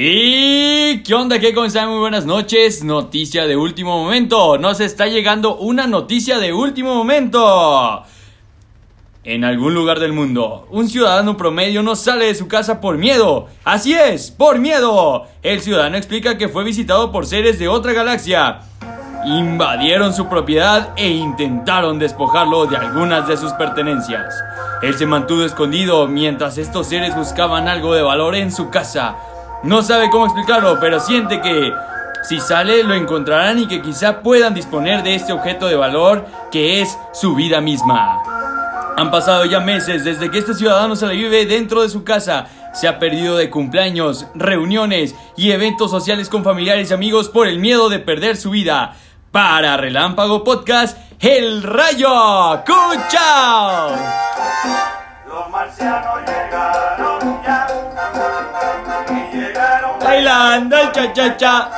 ¿Y qué onda? ¿Qué están? Muy buenas noches. Noticia de último momento. Nos está llegando una noticia de último momento. En algún lugar del mundo, un ciudadano promedio no sale de su casa por miedo. Así es, por miedo. El ciudadano explica que fue visitado por seres de otra galaxia. Invadieron su propiedad e intentaron despojarlo de algunas de sus pertenencias. Él se mantuvo escondido mientras estos seres buscaban algo de valor en su casa. No sabe cómo explicarlo, pero siente que si sale lo encontrarán y que quizá puedan disponer de este objeto de valor que es su vida misma. Han pasado ya meses desde que este ciudadano se le vive dentro de su casa. Se ha perdido de cumpleaños, reuniones y eventos sociales con familiares y amigos por el miedo de perder su vida. Para Relámpago Podcast, El Rayo. ¡Cuchao! Los marcianos llegaron Bailando el cha cha cha.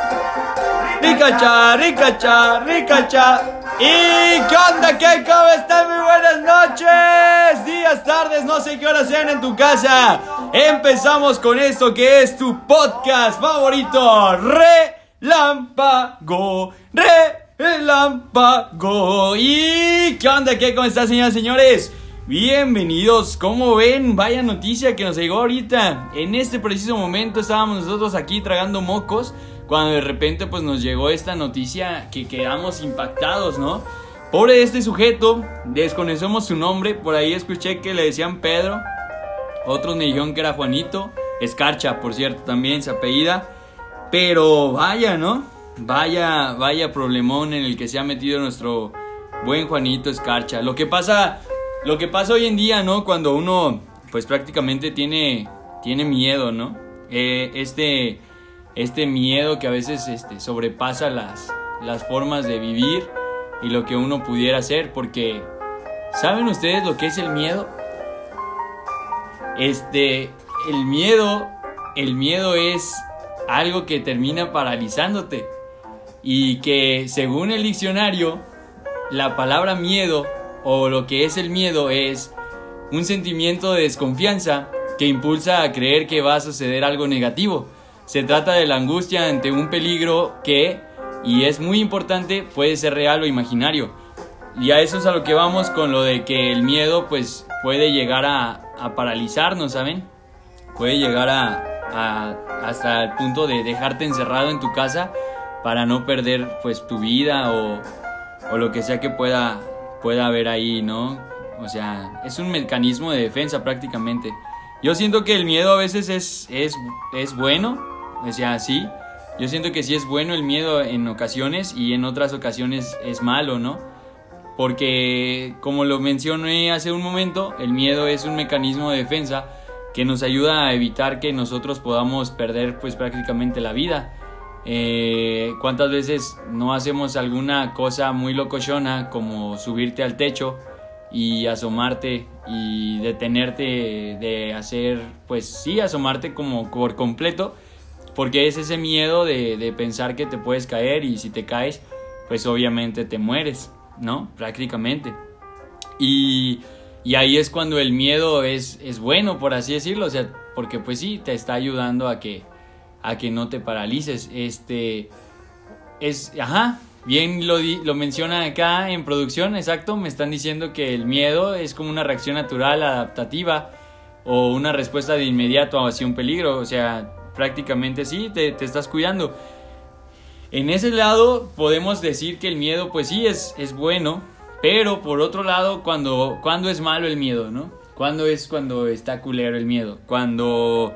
Rica cha, rica cha, rica cha. ¿Y qué onda? ¿Qué? ¿Cómo están? Muy buenas noches. Días, tardes, no sé qué hora sean en tu casa. Empezamos con esto que es tu podcast favorito. Relámpago. Relámpago. ¿Y qué onda? ¿Qué? ¿Cómo están, señoras y señores? Bienvenidos, como ven, vaya noticia que nos llegó ahorita. En este preciso momento estábamos nosotros aquí tragando mocos cuando de repente pues nos llegó esta noticia que quedamos impactados, ¿no? Pobre este sujeto, desconocemos su nombre, por ahí escuché que le decían Pedro, otros me dijeron que era Juanito, Escarcha, por cierto, también se apellida, pero vaya, ¿no? Vaya, vaya problemón en el que se ha metido nuestro buen Juanito Escarcha. Lo que pasa lo que pasa hoy en día, ¿no? Cuando uno, pues prácticamente tiene, tiene miedo, ¿no? Eh, este, este miedo que a veces este, sobrepasa las, las formas de vivir y lo que uno pudiera hacer, porque ¿saben ustedes lo que es el miedo? Este, el miedo, el miedo es algo que termina paralizándote y que según el diccionario, la palabra miedo o lo que es el miedo es un sentimiento de desconfianza que impulsa a creer que va a suceder algo negativo. Se trata de la angustia ante un peligro que, y es muy importante, puede ser real o imaginario. Y a eso es a lo que vamos con lo de que el miedo pues puede llegar a, a paralizarnos, ¿saben? Puede llegar a, hasta el punto de dejarte encerrado en tu casa para no perder pues tu vida o lo que sea que pueda pueda haber ahí, ¿no? O sea, es un mecanismo de defensa prácticamente. Yo siento que el miedo a veces es, es, es bueno, o sea, sí. Yo siento que sí es bueno el miedo en ocasiones y en otras ocasiones es malo, ¿no? Porque, como lo mencioné hace un momento, el miedo es un mecanismo de defensa que nos ayuda a evitar que nosotros podamos perder pues prácticamente la vida. Eh, ¿Cuántas veces no hacemos alguna cosa muy locochona como subirte al techo y asomarte y detenerte de hacer, pues sí, asomarte como por completo? Porque es ese miedo de, pensar que te puedes caer y si te caes, pues obviamente te mueres, ¿no? Prácticamente. Y, y ahí es cuando el miedo es, es bueno, por así decirlo, o sea, porque pues sí, te está ayudando a que a que no te paralices. Este es, ajá, bien lo, lo menciona acá en producción, exacto, me están diciendo que el miedo es como una reacción natural, adaptativa o una respuesta de inmediato hacia un peligro, o sea, prácticamente sí, te, te estás cuidando. En ese lado podemos decir que el miedo pues sí es, es bueno, pero por otro lado, cuando, cuando es malo el miedo, ¿no? Cuando es cuando está culero el miedo? Cuando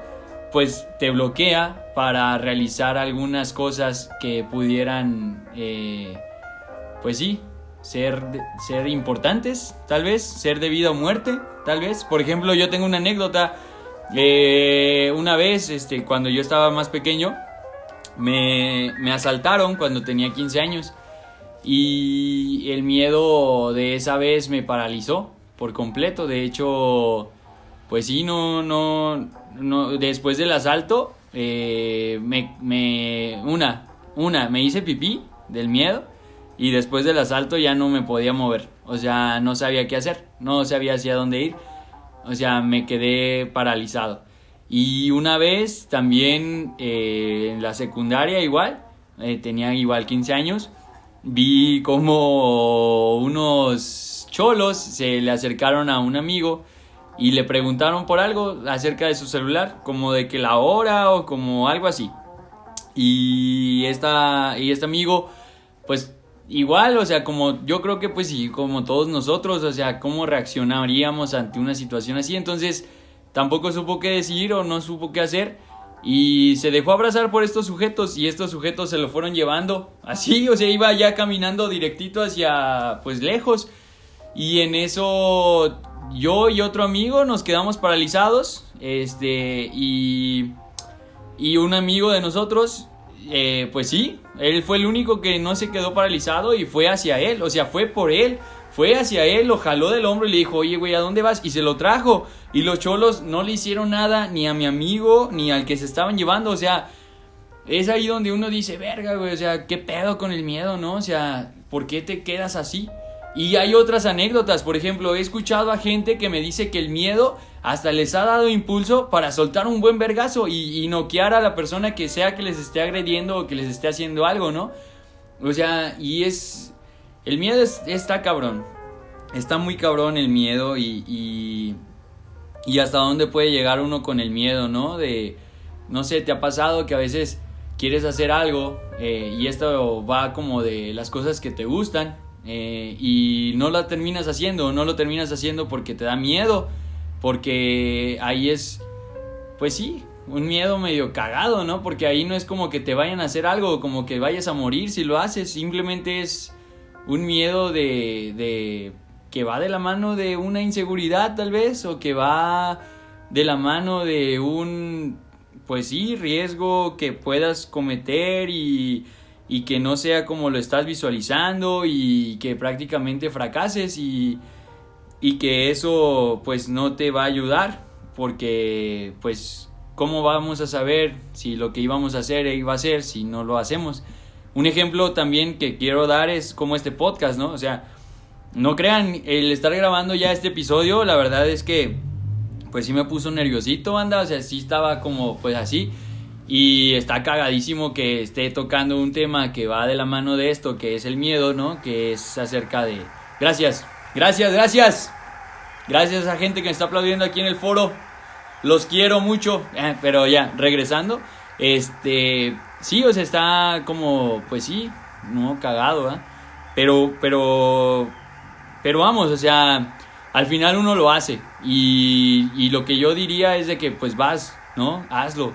pues te bloquea para realizar algunas cosas que pudieran, eh, pues sí, ser, ser importantes, tal vez, ser de vida o muerte, tal vez. Por ejemplo, yo tengo una anécdota. Eh, una vez, este, cuando yo estaba más pequeño, me, me asaltaron cuando tenía 15 años. Y el miedo de esa vez me paralizó por completo. De hecho, pues sí, no, no, no después del asalto, eh, me, una, una, me hice pipí del miedo y después del asalto ya no me podía mover, o sea, no sabía qué hacer, no sabía hacia dónde ir, o sea, me quedé paralizado. Y una vez también eh, en la secundaria igual, eh, tenía igual 15 años, vi como unos cholos se le acercaron a un amigo y le preguntaron por algo acerca de su celular, como de que la hora o como algo así. Y, esta, y este amigo, pues igual, o sea, como yo creo que pues sí, como todos nosotros, o sea, cómo reaccionaríamos ante una situación así. Entonces, tampoco supo qué decir o no supo qué hacer. Y se dejó abrazar por estos sujetos y estos sujetos se lo fueron llevando así, o sea, iba ya caminando directito hacia, pues lejos. Y en eso yo y otro amigo nos quedamos paralizados, este, y, y un amigo de nosotros, eh, pues sí, él fue el único que no se quedó paralizado y fue hacia él, o sea, fue por él. Fue hacia él, lo jaló del hombro y le dijo, oye, güey, ¿a dónde vas? Y se lo trajo. Y los cholos no le hicieron nada ni a mi amigo ni al que se estaban llevando. O sea, es ahí donde uno dice, verga, güey, o sea, ¿qué pedo con el miedo, no? O sea, ¿por qué te quedas así? Y hay otras anécdotas, por ejemplo, he escuchado a gente que me dice que el miedo hasta les ha dado impulso para soltar un buen vergazo y, y noquear a la persona que sea que les esté agrediendo o que les esté haciendo algo, ¿no? O sea, y es, el miedo está cabrón. Está muy cabrón el miedo y, y, hasta dónde puede llegar uno con el miedo, ¿no? De, no sé, te ha pasado que a veces quieres hacer algo eh, y esto va como de las cosas que te gustan eh, y no la terminas haciendo, no lo terminas haciendo porque te da miedo, porque ahí es, pues sí, un miedo medio cagado, ¿no? Porque ahí no es como que te vayan a hacer algo, como que vayas a morir si lo haces, simplemente es un miedo de, de que va de la mano de una inseguridad tal vez o que va de la mano de un pues sí riesgo que puedas cometer y, y que no sea como lo estás visualizando y que prácticamente fracases y, y que eso pues no te va a ayudar porque pues cómo vamos a saber si lo que íbamos a hacer iba a ser si no lo hacemos un ejemplo también que quiero dar es como este podcast, ¿no? O sea, no crean, el estar grabando ya este episodio, la verdad es que, pues sí me puso nerviosito, anda, o sea, sí estaba como, pues así. Y está cagadísimo que esté tocando un tema que va de la mano de esto, que es el miedo, ¿no? Que es acerca de... Gracias, gracias, gracias. Gracias a gente que me está aplaudiendo aquí en el foro. Los quiero mucho. Eh, pero ya, regresando. Este, sí, o sea, está como, pues sí, no cagado, ¿eh? Pero, pero, pero vamos, o sea, al final uno lo hace. Y lo que yo diría es de que, pues vas, ¿no? Hazlo.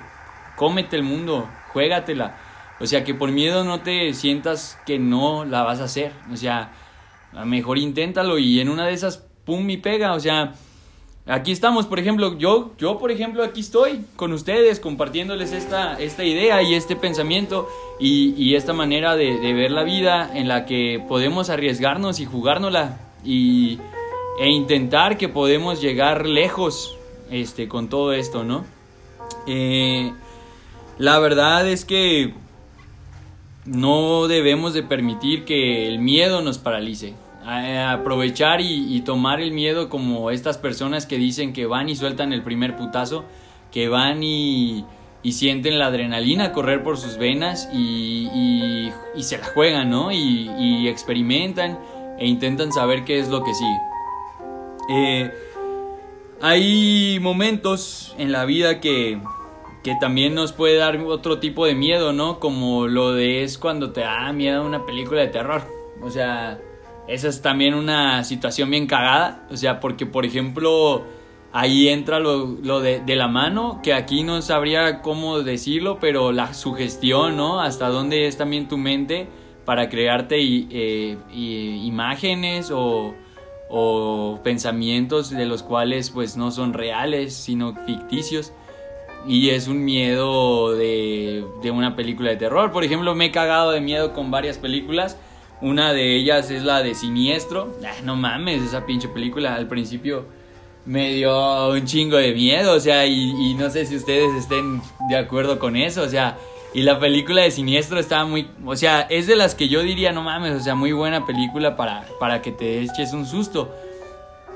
Cómete el mundo, juégatela. O sea, que por miedo no te sientas que no la vas a hacer. O sea, mejor inténtalo y en una de esas, pum, y pega. O sea, Aquí estamos, por ejemplo, yo, yo por ejemplo, aquí estoy con ustedes compartiéndoles esta, esta idea y este pensamiento y, y esta manera de, de, ver la vida en la que podemos arriesgarnos y jugárnosla y, e intentar que podemos llegar lejos este, con todo esto, ¿no? Eh, la verdad es que no debemos de permitir que el miedo nos paralice aprovechar y, tomar el miedo como estas personas que dicen que van y sueltan el primer putazo, que van y, sienten la adrenalina correr por sus venas y, se la juegan, ¿no? Y, experimentan e intentan saber qué es lo que sigue. Eh, hay momentos en la vida que, que también nos puede dar otro tipo de miedo, ¿no? Como lo de es cuando te da miedo una película de terror. O sea, esa es también una situación bien cagada. O sea, porque por ejemplo, ahí entra lo, de, la mano, que aquí no sabría cómo decirlo, pero la sugestión, ¿no? Hasta dónde es también tu mente para crearte eh, imágenes o, o, pensamientos de los cuales pues no son reales, sino ficticios. Y es un miedo de, de una película de terror. Por ejemplo, me he cagado de miedo con varias películas una de ellas es la de Siniestro. Ah, no mames, esa pinche película al principio me dio un chingo de miedo, o sea, y, no sé si ustedes estén de acuerdo con eso, o sea, y la película de Siniestro estaba muy, o sea, es de las que yo diría, no mames, o sea, muy buena película para, para que te eches un susto.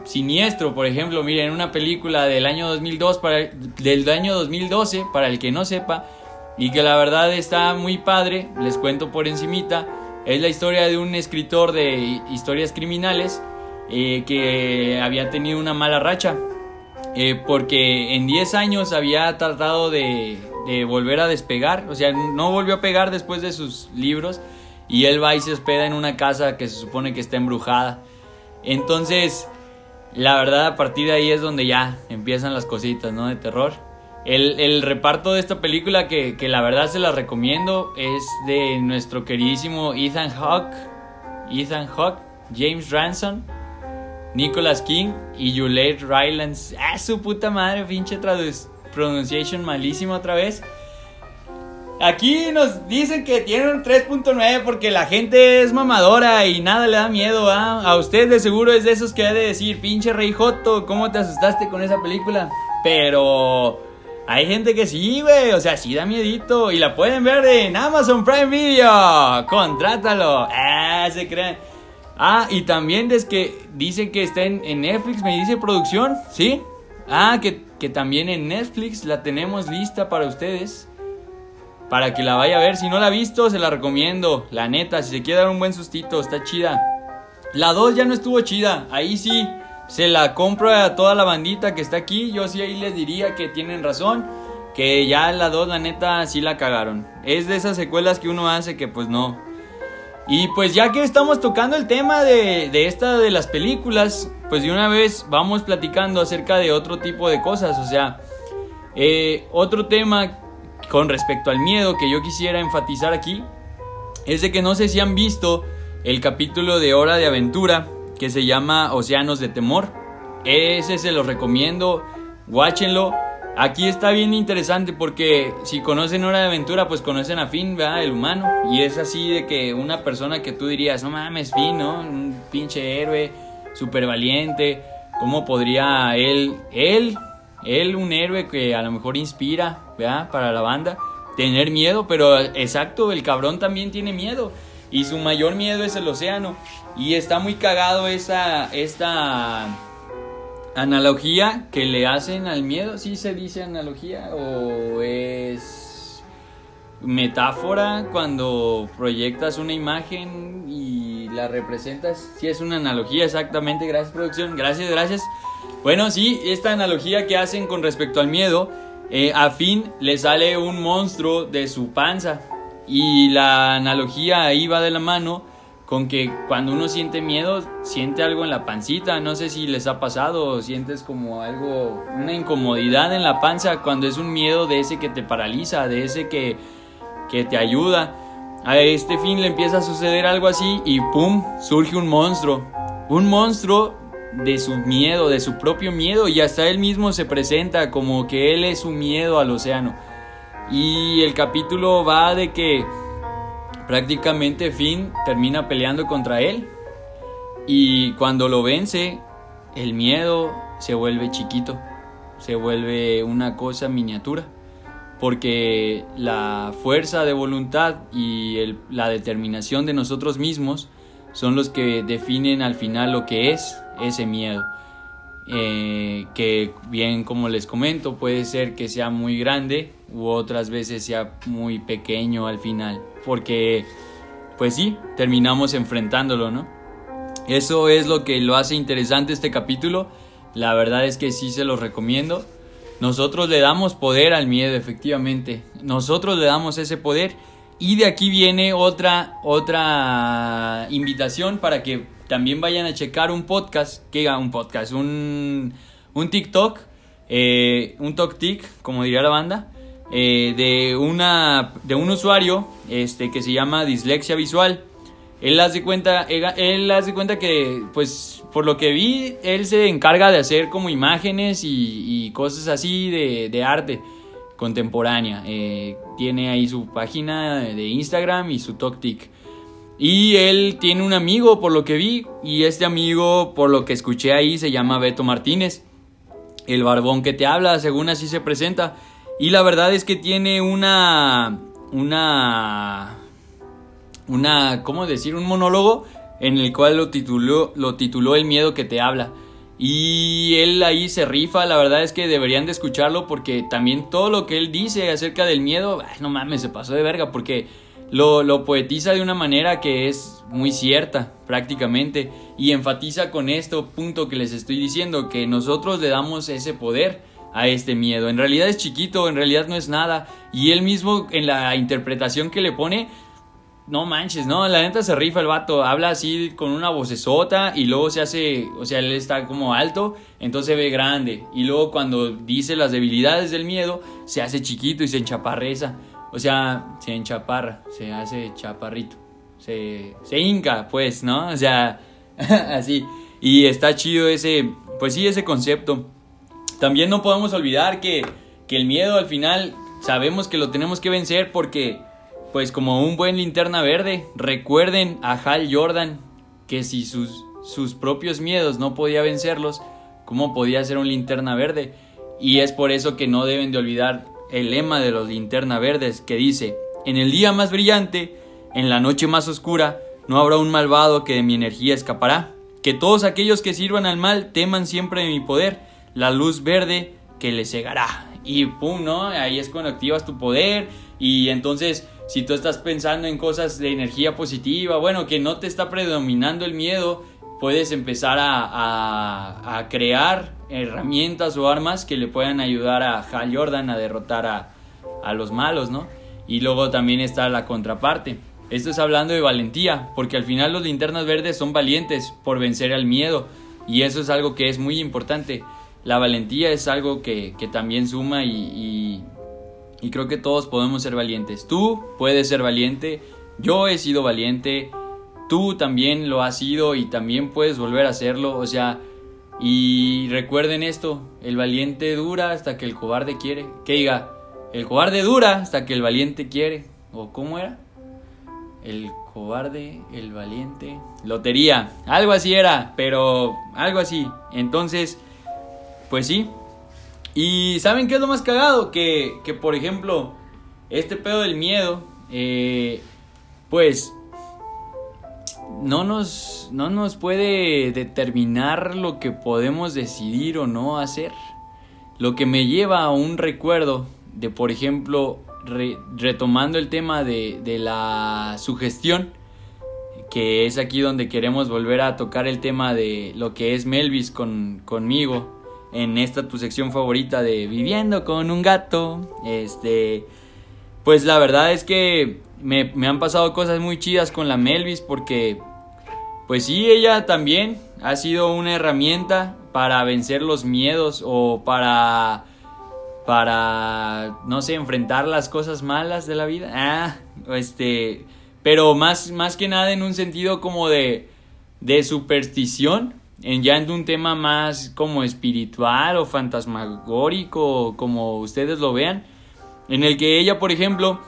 Siniestro, por ejemplo, miren, una película del año 2002 para del año 2012 para el que no sepa y que la verdad está muy padre, les cuento por encimita, es la historia de un escritor de historias criminales eh, que había tenido una mala racha eh, porque en 10 años había tratado de, de volver a despegar, o sea, no volvió a pegar después de sus libros y él va y se hospeda en una casa que se supone que está embrujada. Entonces, la verdad, a partir de ahí es donde ya empiezan las cositas, ¿no? De terror. El, reparto de esta película, que, que, la verdad se la recomiendo, es de nuestro queridísimo Ethan Hawke, Ethan Hawke, James Ransom, Nicholas King y Juliette Rylance. ¡Ah, su puta madre! Pinche pronunciation malísima otra vez. Aquí nos dicen que tienen un 3.9 porque la gente es mamadora y nada le da miedo, ¿ah? A usted de seguro es de esos que ha de decir, pinche Rey Joto, ¿cómo te asustaste con esa película? Pero hay gente que sí, güey, o sea, sí da miedito y la pueden ver en Amazon Prime Video. Contrátalo. Ah, se creen. Ah, y también es que dicen que está en, Netflix, me dice producción, ¿sí? Ah, que, que también en Netflix la tenemos lista para ustedes para que la vaya a ver. Si no la ha visto, se la recomiendo. La neta, si se quiere dar un buen sustito, está chida. La 2 ya no estuvo chida. Ahí sí, se la compro a toda la bandita que está aquí. Yo sí ahí les diría que tienen razón. Que ya la 2, la neta, sí la cagaron. Es de esas secuelas que uno hace que pues no. Y pues ya que estamos tocando el tema de, de esta de las películas, pues de una vez vamos platicando acerca de otro tipo de cosas. O sea, eh, otro tema con respecto al miedo que yo quisiera enfatizar aquí es de que no sé si han visto el capítulo de Hora de Aventura que se llama Océanos de Temor. Ese se lo recomiendo, guáchenlo. Aquí está bien interesante porque si conocen Hora de Aventura, pues conocen a Finn, ¿verdad? El humano. Y es así de que una persona que tú dirías, no mames, Finn, ¿no? Un pinche héroe, súper valiente. ¿Cómo podría él, él él, un héroe que a lo mejor inspira, ¿verdad? Para la banda, tener miedo, pero exacto, el cabrón también tiene miedo. Y su mayor miedo es el océano. Y está muy cagado esa, esta analogía que le hacen al miedo. ¿Sí se dice analogía? ¿O es metáfora cuando proyectas una imagen y la representas? Sí, es una analogía, exactamente. Gracias, producción. Gracias, gracias. Bueno, sí, esta analogía que hacen con respecto al miedo, eh, a fin le sale un monstruo de su panza. Y la analogía ahí va de la mano con que cuando uno siente miedo, siente algo en la pancita. No sé si les ha pasado sientes como algo, una incomodidad en la panza cuando es un miedo de ese que te paraliza, de ese que, que te ayuda. A este fin le empieza a suceder algo así y ¡pum! surge un monstruo. Un monstruo de su miedo, de su propio miedo, y hasta él mismo se presenta como que él es su miedo al océano. Y el capítulo va de que prácticamente Finn termina peleando contra él, y cuando lo vence, el miedo se vuelve chiquito, se vuelve una cosa miniatura, porque la fuerza de voluntad y la determinación de nosotros mismos son los que definen al final lo que es ese miedo. Eh, que bien como les comento puede ser que sea muy grande u otras veces sea muy pequeño al final porque pues sí terminamos enfrentándolo no eso es lo que lo hace interesante este capítulo. La verdad es que sí se los recomiendo. Nosotros le damos poder al miedo efectivamente. Nosotros le damos ese poder y de aquí viene otra otra invitación para que también vayan a checar un podcast, que un podcast, un, un TikTok, eh, un TokTik, como diría la banda, eh, de, una, de un usuario este, que se llama Dislexia Visual. Él hace cuenta, él, hace cuenta que, pues, por lo que vi, él se encarga de hacer como imágenes y, cosas así de, de arte contemporánea. Eh, tiene ahí su página de Instagram y su TokTik. Y él tiene un amigo, por lo que vi, y este amigo, por lo que escuché ahí, se llama Beto Martínez. El barbón que te habla, según así se presenta. Y la verdad es que tiene una. Una. Una. ¿Cómo decir? Un monólogo en el cual lo tituló, lo tituló El miedo que te habla. Y él ahí se rifa, la verdad es que deberían de escucharlo porque también todo lo que él dice acerca del miedo, ay, no mames, se pasó de verga porque lo, lo poetiza de una manera que es muy cierta prácticamente y enfatiza con esto punto que les estoy diciendo, que nosotros le damos ese poder a este miedo. En realidad es chiquito, en realidad no es nada y él mismo en la interpretación que le pone no manches, no, la neta se rifa el vato, habla así con una vocesota y luego se hace, o sea, él está como alto, entonces se ve grande. Y luego cuando dice las debilidades del miedo, se hace chiquito y se enchaparreza. O sea, se enchaparra, se hace chaparrito. Se, se hinca, pues, ¿no? O sea, así. Y está chido ese, pues sí, ese concepto. También no podemos olvidar que, que el miedo al final sabemos que lo tenemos que vencer porque pues como un buen linterna verde, recuerden a Hal Jordan que si sus, sus propios miedos no podía vencerlos, ¿cómo podía ser un linterna verde? Y es por eso que no deben de olvidar el lema de los linterna verdes que dice, en el día más brillante, en la noche más oscura, no habrá un malvado que de mi energía escapará. Que todos aquellos que sirvan al mal teman siempre de mi poder, la luz verde que les cegará. Y pum, ¿no? Ahí es cuando activas tu poder y entonces si tú estás pensando en cosas de energía positiva, bueno, que no te está predominando el miedo, puedes empezar a, a, crear herramientas o armas que le puedan ayudar a Hal Jordan a derrotar a, a los malos, ¿no? Y luego también está la contraparte. Esto es hablando de valentía, porque al final los linternas verdes son valientes por vencer al miedo. Y eso es algo que es muy importante. La valentía es algo que, que también suma y, y creo que todos podemos ser valientes. Tú puedes ser valiente, yo he sido valiente, tú también lo has sido y también puedes volver a hacerlo. O sea, y recuerden esto, el valiente dura hasta que el cobarde quiere. Que diga, el cobarde dura hasta que el valiente quiere. ¿O cómo era? El cobarde, el valiente. Lotería, algo así era, pero algo así. Entonces, pues sí, y ¿saben qué es lo más cagado? Que, que por ejemplo, este pedo del miedo, eh, pues no nos, no nos puede determinar lo que podemos decidir o no hacer. Lo que me lleva a un recuerdo de, por ejemplo, retomando el tema de, de la sugestión, que es aquí donde queremos volver a tocar el tema de lo que es Melvis con, conmigo en esta tu sección favorita de Viviendo con un gato. Este, pues la verdad es que me, han pasado cosas muy chidas con la Melvis porque, pues sí, ella también ha sido una herramienta para vencer los miedos o para, para, no sé, enfrentar las cosas malas de la vida. Ah, este, pero más, más que nada en un sentido como de, de superstición en ya un tema más como espiritual o fantasmagórico, como ustedes lo vean, en el que ella, por ejemplo,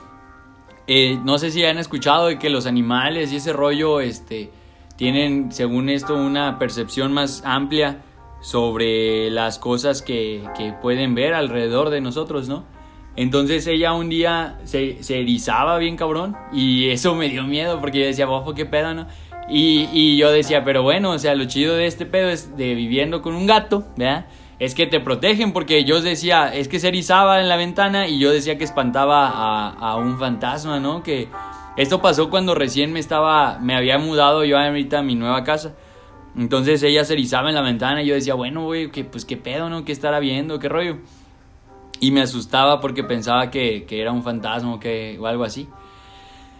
eh, no sé si han escuchado de que los animales y ese rollo, este, tienen, según esto, una percepción más amplia sobre las cosas que, que pueden ver alrededor de nosotros, ¿no? Entonces ella un día se, se erizaba bien cabrón y eso me dio miedo porque yo decía, bofo, qué pedo, ¿no? Y, yo decía, pero bueno, o sea, lo chido de este pedo es de viviendo con un gato, ¿verdad? Es que te protegen porque yo decía, es que se erizaba en la ventana y yo decía que espantaba a, a un fantasma, ¿no? Que esto pasó cuando recién me estaba, me había mudado yo ahorita a mi nueva casa. Entonces ella se erizaba en la ventana y yo decía, bueno, güey, que, pues qué pedo, ¿no? ¿Qué estará viendo? ¿Qué rollo? Y me asustaba porque pensaba que, que era un fantasma o, que, o algo así.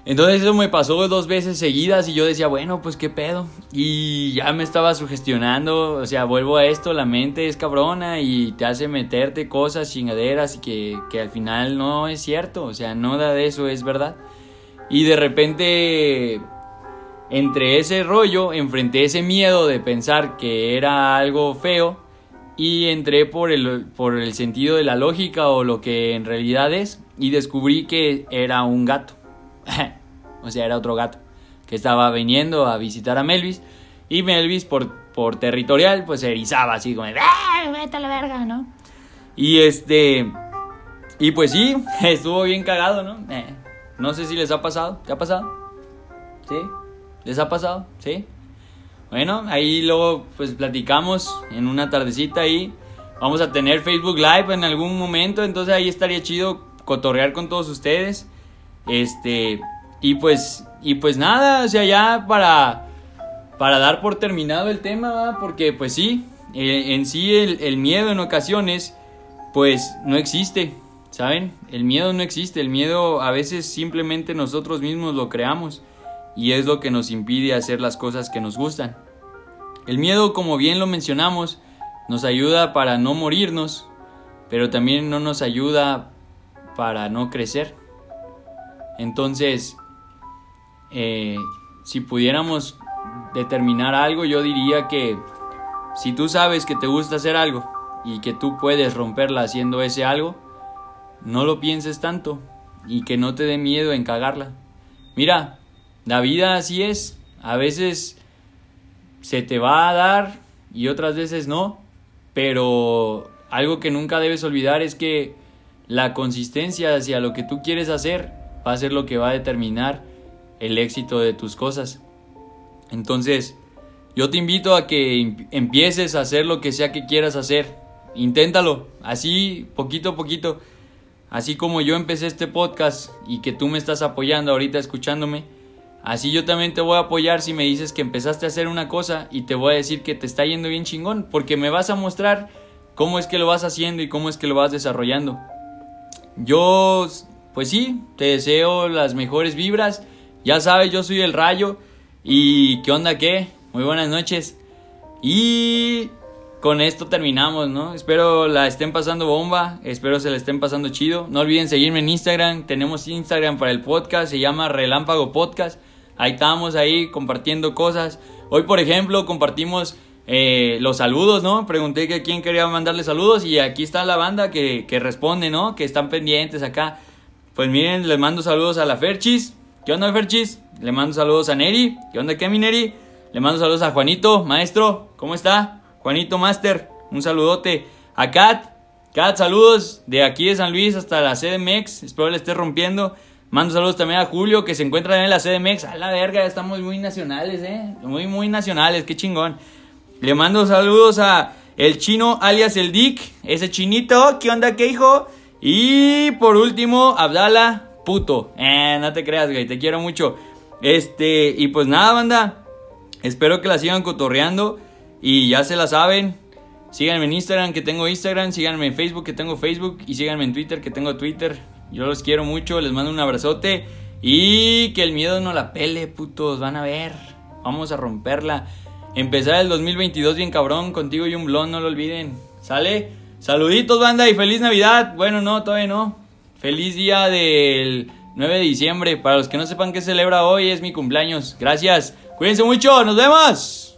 Entonces eso me pasó dos veces seguidas y yo decía, bueno, pues qué pedo. Y ya me estaba sugestionando, o sea, vuelvo a esto, la mente es cabrona y te hace meterte cosas, chingaderas y que, que al final no es cierto, o sea, nada de eso es verdad. Y de repente, entre ese rollo, enfrenté ese miedo de pensar que era algo feo y entré por el, por el sentido de la lógica o lo que en realidad es y descubrí que era un gato. o sea, era otro gato que estaba viniendo a visitar a Melvis. Y Melvis, por, por territorial, pues se erizaba así como, ¡ah! Vete a la verga, ¿no? Y este. Y pues sí, estuvo bien cagado, ¿no? Eh, no sé si les ha pasado. ¿Te ha pasado? ¿Sí? ¿Les ha pasado? ¿Sí? Bueno, ahí luego pues platicamos en una tardecita ahí. Vamos a tener Facebook Live en algún momento, entonces ahí estaría chido cotorrear con todos ustedes. Este, y pues y pues nada, o sea, ya para para dar por terminado el tema, porque pues sí, eh, en sí el, el miedo en ocasiones pues no existe, ¿saben? El miedo no existe, el miedo a veces simplemente nosotros mismos lo creamos y es lo que nos impide hacer las cosas que nos gustan. El miedo, como bien lo mencionamos, nos ayuda para no morirnos, pero también no nos ayuda para no crecer. Entonces, eh, si pudiéramos determinar algo, yo diría que si tú sabes que te gusta hacer algo y que tú puedes romperla haciendo ese algo, no lo pienses tanto y que no te dé miedo en cagarla. Mira, la vida así es. A veces se te va a dar y otras veces no. Pero algo que nunca debes olvidar es que la consistencia hacia lo que tú quieres hacer va a ser lo que va a determinar el éxito de tus cosas. Entonces, yo te invito a que empieces a hacer lo que sea que quieras hacer. Inténtalo, así poquito a poquito. Así como yo empecé este podcast y que tú me estás apoyando ahorita escuchándome, así yo también te voy a apoyar si me dices que empezaste a hacer una cosa y te voy a decir que te está yendo bien chingón, porque me vas a mostrar cómo es que lo vas haciendo y cómo es que lo vas desarrollando. Yo, pues sí, te deseo las mejores vibras. Ya sabes, yo soy el rayo. ¿Y qué onda qué? Muy buenas noches. Y con esto terminamos, ¿no? Espero la estén pasando bomba, espero se la estén pasando chido. No olviden seguirme en Instagram, tenemos Instagram para el podcast, se llama Relámpago Podcast. Ahí estamos ahí compartiendo cosas. Hoy, por ejemplo, compartimos eh, los saludos, ¿no? Pregunté que quién quería mandarle saludos y aquí está la banda que, que responde, ¿no? Que están pendientes acá. Pues miren, les mando saludos a la Ferchis. ¿Qué onda, Ferchis? Le mando saludos a Neri. ¿Qué onda, qué, mi Neri? Le mando saludos a Juanito, maestro. ¿Cómo está? Juanito Master, un saludote. A Kat, Kat, saludos de aquí de San Luis hasta la CDMX. Espero le esté rompiendo. Mando saludos también a Julio, que se encuentra en la CDMX. A la verga, estamos muy nacionales, eh. Muy, muy nacionales, qué chingón. Le mando saludos a el chino alias el Dick, ese chinito. ¿Qué onda, qué hijo? Y por último, Abdala, puto. Eh, no te creas, güey, te quiero mucho. Este, y pues nada, banda. Espero que la sigan cotorreando. Y ya se la saben. Síganme en Instagram que tengo Instagram. Síganme en Facebook que tengo Facebook. Y síganme en Twitter que tengo Twitter. Yo los quiero mucho. Les mando un abrazote. Y que el miedo no la pele, putos. Van a ver. Vamos a romperla. Empezar el 2022 bien cabrón. Contigo y un blon, no lo olviden. ¿Sale? Saluditos, banda. Y feliz Navidad. Bueno, no, todavía no. Feliz día del 9 de diciembre. Para los que no sepan qué celebra hoy, es mi cumpleaños. Gracias. Cuídense mucho. Nos vemos.